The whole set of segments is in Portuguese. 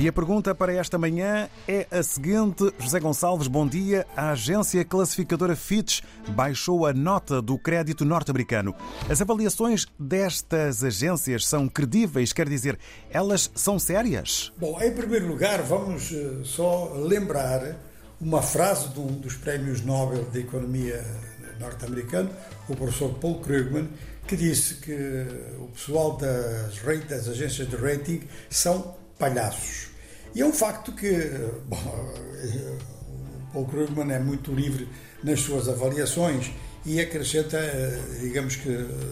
E a pergunta para esta manhã é a seguinte: José Gonçalves, bom dia. A agência classificadora Fitch baixou a nota do crédito norte-americano. As avaliações destas agências são credíveis, quer dizer, elas são sérias? Bom, em primeiro lugar, vamos eh, só lembrar uma frase de um dos prémios Nobel de Economia norte-americano, o professor Paul Krugman, que disse que o pessoal das, das agências de rating são palhaços. E é um facto que bom, Paul Krugman é muito livre nas suas avaliações e acrescenta, digamos que,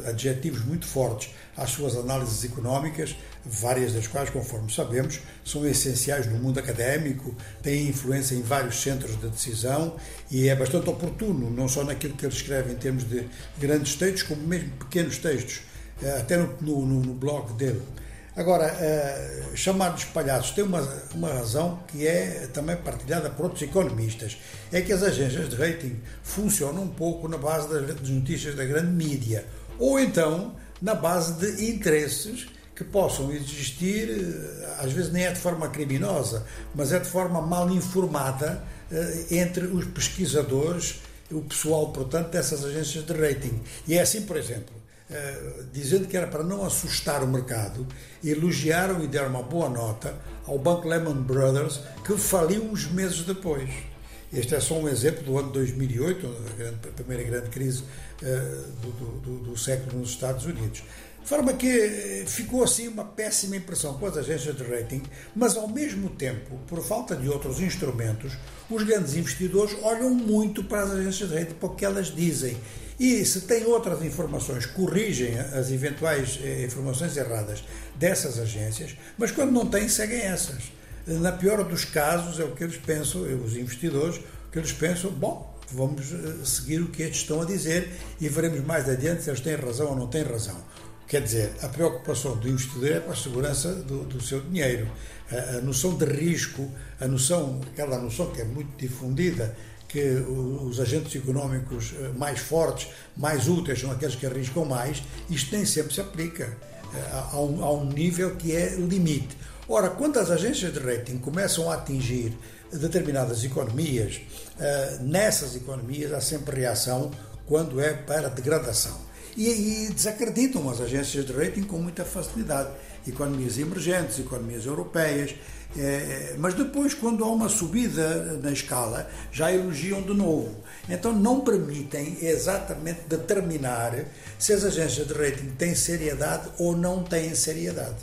adjetivos muito fortes às suas análises económicas, várias das quais, conforme sabemos, são essenciais no mundo académico, têm influência em vários centros de decisão e é bastante oportuno, não só naquilo que ele escreve em termos de grandes textos, como mesmo pequenos textos, até no, no, no blog dele. Agora, uh, chamar-nos palhaços tem uma, uma razão que é também partilhada por outros economistas. É que as agências de rating funcionam um pouco na base das notícias da grande mídia. Ou então na base de interesses que possam existir, eh, às vezes nem é de forma criminosa, mas é de forma mal informada uh, entre os pesquisadores, o pessoal, portanto, dessas agências de rating. E é assim, por exemplo, eh, dizendo que era para não assustar o mercado, elogiaram e deram uma boa nota ao banco Lehman Brothers, que faliu uns meses depois. Este é só um exemplo do ano 2008, a, grande, a primeira grande crise uh, do, do, do, século nos Estados Unidos. De forma que eh, ficou assim uma péssima impressão com as agências de rating, mas ao mesmo tempo, por falta de outros instrumentos, os grandes investidores olham muito para as agências de rating, para o que elas dizem e se tem outras informações, corrigem as eventuais eh, informações erradas dessas agências, mas quando não têm, seguem essas. Na pior dos casos, é o que eles pensam, os investidores, o que eles pensam, bom, vamos eh, seguir o que estes estão a dizer e veremos mais adiante se eles têm razão ou não têm razão. Quer dizer, a preocupação do investidor é com a segurança do, do seu dinheiro. A, a, noção de risco, a noção, aquela noção que é muito difundida, que os agentes económicos eh, mais fortes, mais úteis, são aqueles que arriscam mais, isto nem sempre se aplica eh, a um, a um nível que é limite. Ora, quando as agências de rating começam a atingir determinadas economias, eh, nessas economias há sempre reação quando é para degradação. E, e desacreditam as agências de rating com muita facilidade. Economias emergentes, economias europeias, é, mas depois, quando há uma subida na escala, já elogiam de novo. Então, não permitem exatamente determinar se as agências de rating têm seriedade ou não têm seriedade.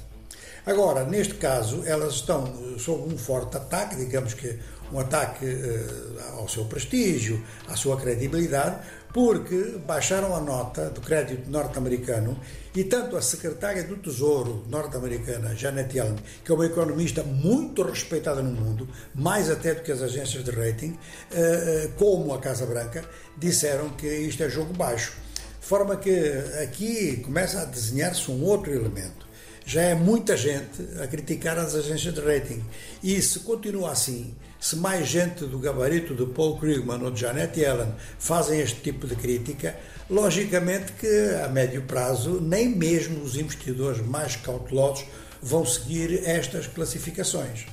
Agora, neste caso, elas estão sob um forte ataque, digamos que um ataque uh, ao seu prestígio, à sua credibilidade, porque baixaram a nota do crédito norte-americano e tanto a secretária do Tesouro norte-americana, Janet Yellen, que é uma economista muito respeitada no mundo, mais até do que as agências de rating, uh, como a Casa Branca, disseram que isto é jogo baixo. De forma que aqui começa a desenhar-se um outro elemento já é muita gente a criticar as agências de rating. E se continua assim, se mais gente do gabarito de Paul Krugman ou de Janet Yellen fazem este tipo de crítica, logicamente que a médio prazo nem mesmo os investidores mais cautelosos vão seguir estas classificações.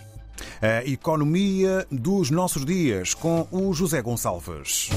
A economia dos nossos dias com o José Gonçalves.